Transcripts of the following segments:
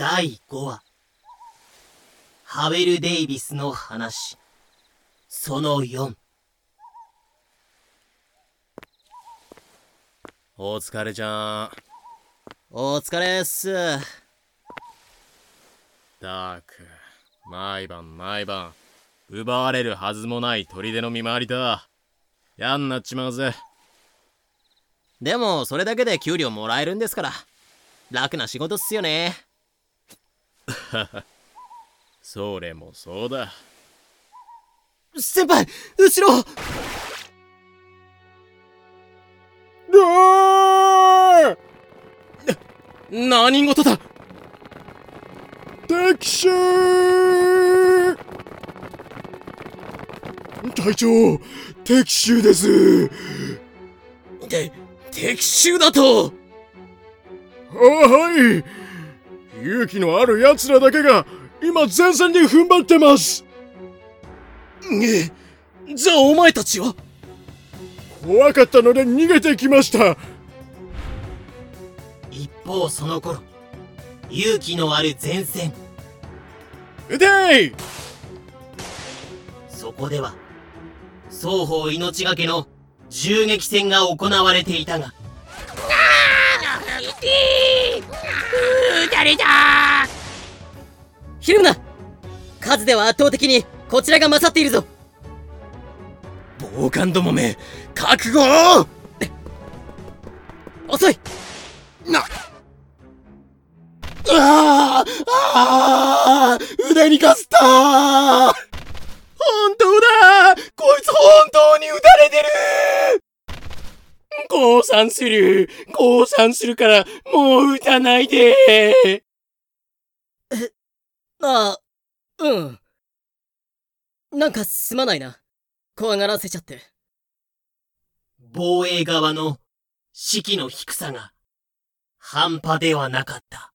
第5話。ハウェル・デイビスの話。その4お疲れちゃん。お疲れっす。ダーク。毎晩毎晩。奪われるはずもない砦の見回りだ。嫌んなっちまうぜ。でもそれだけで給料もらえるんですから。楽な仕事っすよねそれもそうだ。先輩後ろ。何事だ。敵襲隊長敵襲です。て敵襲だと。あはい勇気のある奴らだけが今前線で踏ん張ってます。えじゃあお前たちは？怖かったので逃げてきました。一方その頃勇気のある前線。撃てい！そこでは双方命がけの銃撃戦が行われていたが誰だひるむな数では圧倒的にこちらが勝っているぞ。暴漢どもめ覚悟！を遅い！なあーあー腕にかすった本当だ！こいつ本当に撃たれてる降参する降参するからもう撃たないでえ、あ、うん。なんかすまないな。怖がらせちゃって。防衛側の士気の低さが半端ではなかった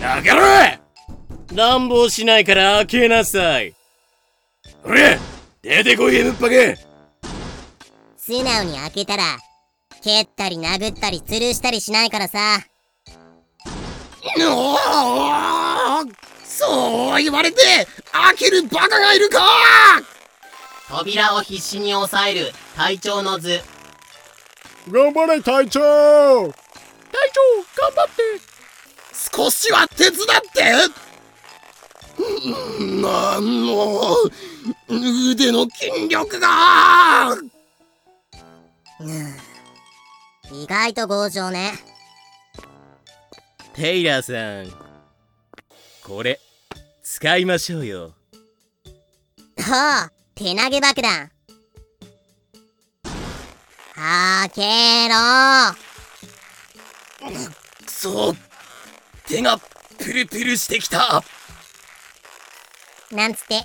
だから乱暴しないから開けなさいおれ出てこい M っぱけ素直に開けたら蹴ったり殴ったり吊るしたりしないからさ。そう言われて開けるバカがいるか！扉を必死に押さえる隊長の図。頑張れ隊長！隊長頑張って！少しは手伝ってなんの腕の筋力が意外と強情ねテイラーさん。これ使いましょうよはあ手投げ爆弾はけろくそ手がプルプルしてきた。なんつって。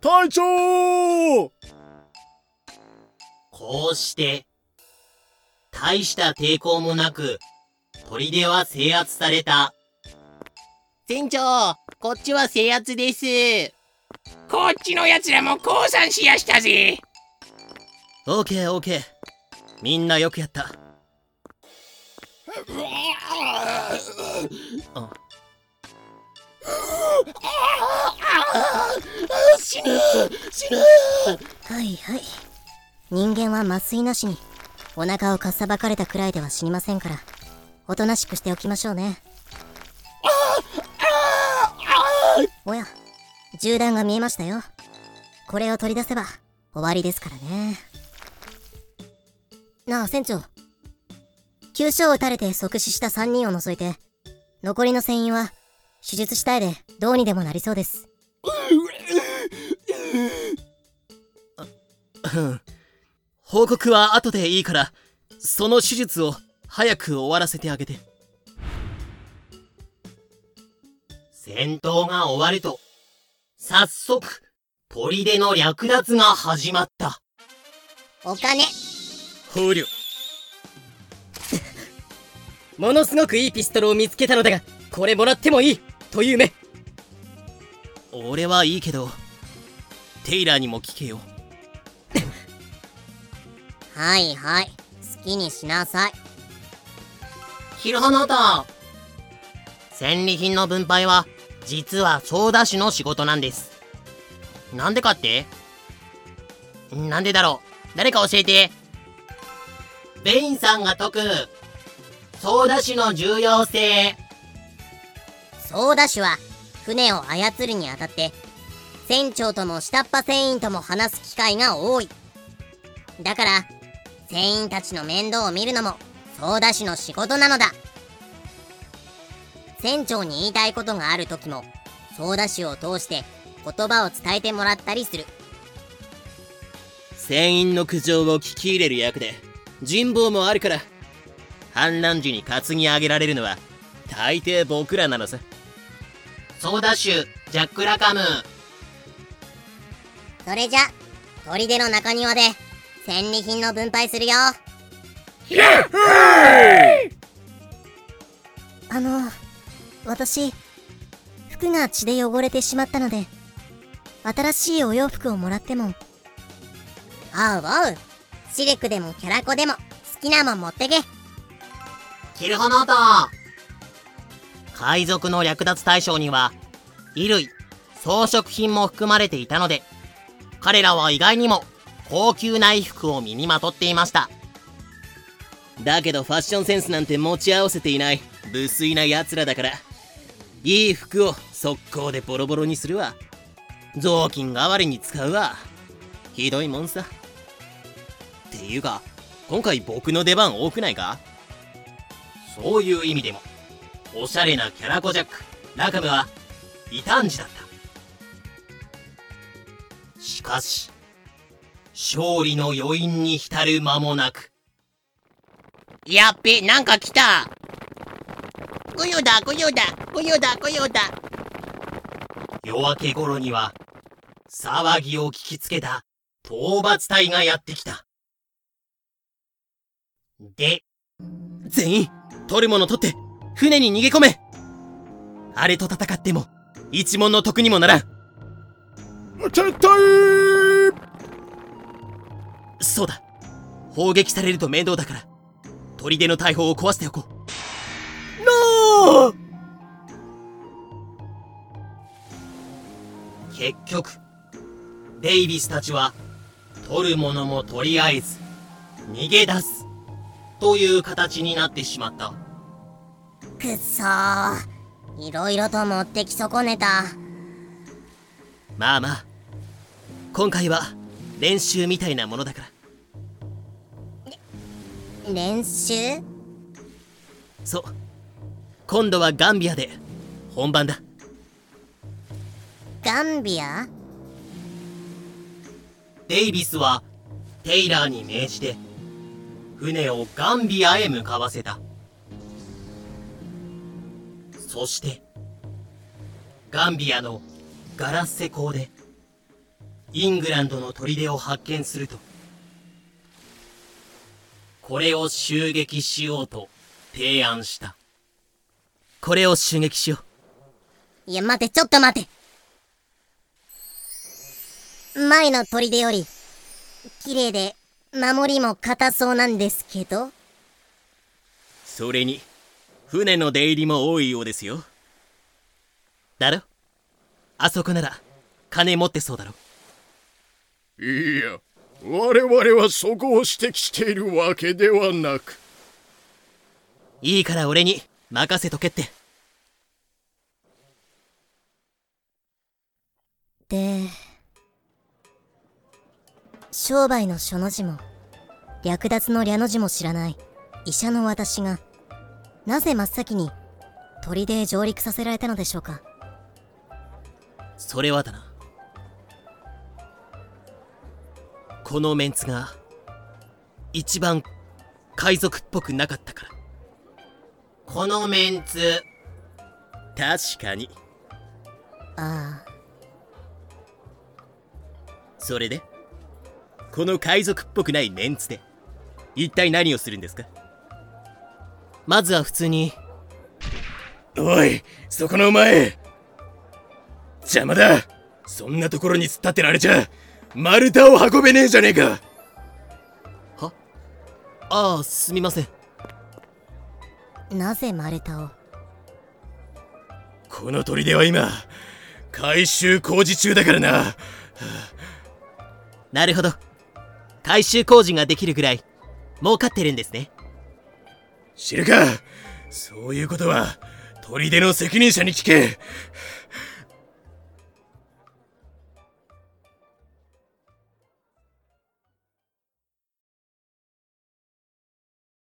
隊長こうして大した抵抗もなく砦は制圧された。船長、こっちは制圧です。こっちの奴らも降参しやしたぜオーケーオーケー。みんなよくやった。あ死ぬ死ぬはいはい。人間は麻酔なしにお腹をかっさばかれたくらいでは死にませんから。おとなしくしておきましょうね。おや銃弾が見えましたよ。これを取り出せば終わりですからね。なあ船長。急所を撃たれて即死した3人を除いて残りの船員は手術死体でどうにでもなりそうです。うん。報告は後でいいから、その手術を早く終わらせてあげて。戦闘が終わると早速砦の略奪が始まった。お金捕虜。ものすごくいいピストルを見つけたのだがこれもらってもいいという目。俺はいいけどテイラーにも聞けよ。はいはい好きにしなさい。ヒルホノート戦利品の分配は実はソーダ師の仕事なんです。なんでかって？なんでだろう？誰か教えてベインさんが説く。ソーダ師の重要性。ソーダ種は船を操るにあたって船長とも下っ端船員とも話す機会が多い。だから船員たちの面倒を見るのもソーダ種の仕事なのだ。船長に言いたいことがある時もソーダ種を通して言葉を伝えてもらったりする。船員の苦情を聞き入れる役で人望もあるから。反乱時に担ぎ上げられるのは大抵僕らなのさ。ソーダ種ジャック・ラカムそれじゃ砦の中庭で戦利品の分配するよ。あの私服が血で汚れてしまったので新しいお洋服をもらっても。おうお。うシルクでもキャラコでも好きなもん持ってけ。キルホノート海賊の略奪対象には衣類装飾品も含まれていたので彼らは意外にも高級な衣服を身にまとっていました。だけどファッションセンスなんて持ち合わせていない無粋な奴らだからいい服を速攻でボロボロにするわ。雑巾代わりに使うわ。ひどいもんさていうか今回僕の出番多くないか？そういう意味でもおしゃれなキャラコジャックラカムは異端児だったしかし勝利の余韻に浸る間もなくやっべ、なんか来た。ご用だ、ご用だ、ご用だ、ご用だ。夜明け頃には騒ぎを聞きつけた討伐隊がやってきたで。全員取るもの取って船に逃げ込め。あれと戦っても一門の得にもならん。撤退！そうだ。砲撃されると面倒だから砦の大砲を壊しておこう。ノー結局デイビスたちは取るものもとりあえず逃げ出すという形になってしまった。くっそー。いろいろと持ってき損ねた。まあまあ。今回は練習みたいなものだから。練習？そう。今度はガンビアで本番だ。ガンビア？デイビスはテイラーに命じて船をガンビアへ向かわせた。そしてガンビアのガラッセ港でイングランドの砦を発見するとこれを襲撃しようと提案した。これを襲撃しよう。いや待てちょっと待て。前の砦より綺麗で守りも硬そうなんですけど。うそれに船の出入りも多いようですよ。だろ？あそこなら金持ってそうだろ。いや我々はそこを指摘しているわけではなく。いいから俺に任せとけって。で商売の書の字も略奪の略の字も知らない医者の私がなぜ真っ先に砦へ上陸させられたのでしょうか。それはだな。このメンツが一番海賊っぽくなかったから。このメンツ確かに。ああ。それで？この海賊っぽくないメンツで。一体何をするんですか？まずは普通に。おいそこのお前。邪魔だ。そんなところに突っ立ってられちゃ。丸太を運べねえじゃねえか。ああすみません。なぜ丸太を？この砦は今改修工事中だからな。なるほど改修工事ができるぐらい儲かってるんですね。知るかそういうことは砦の責任者に聞け。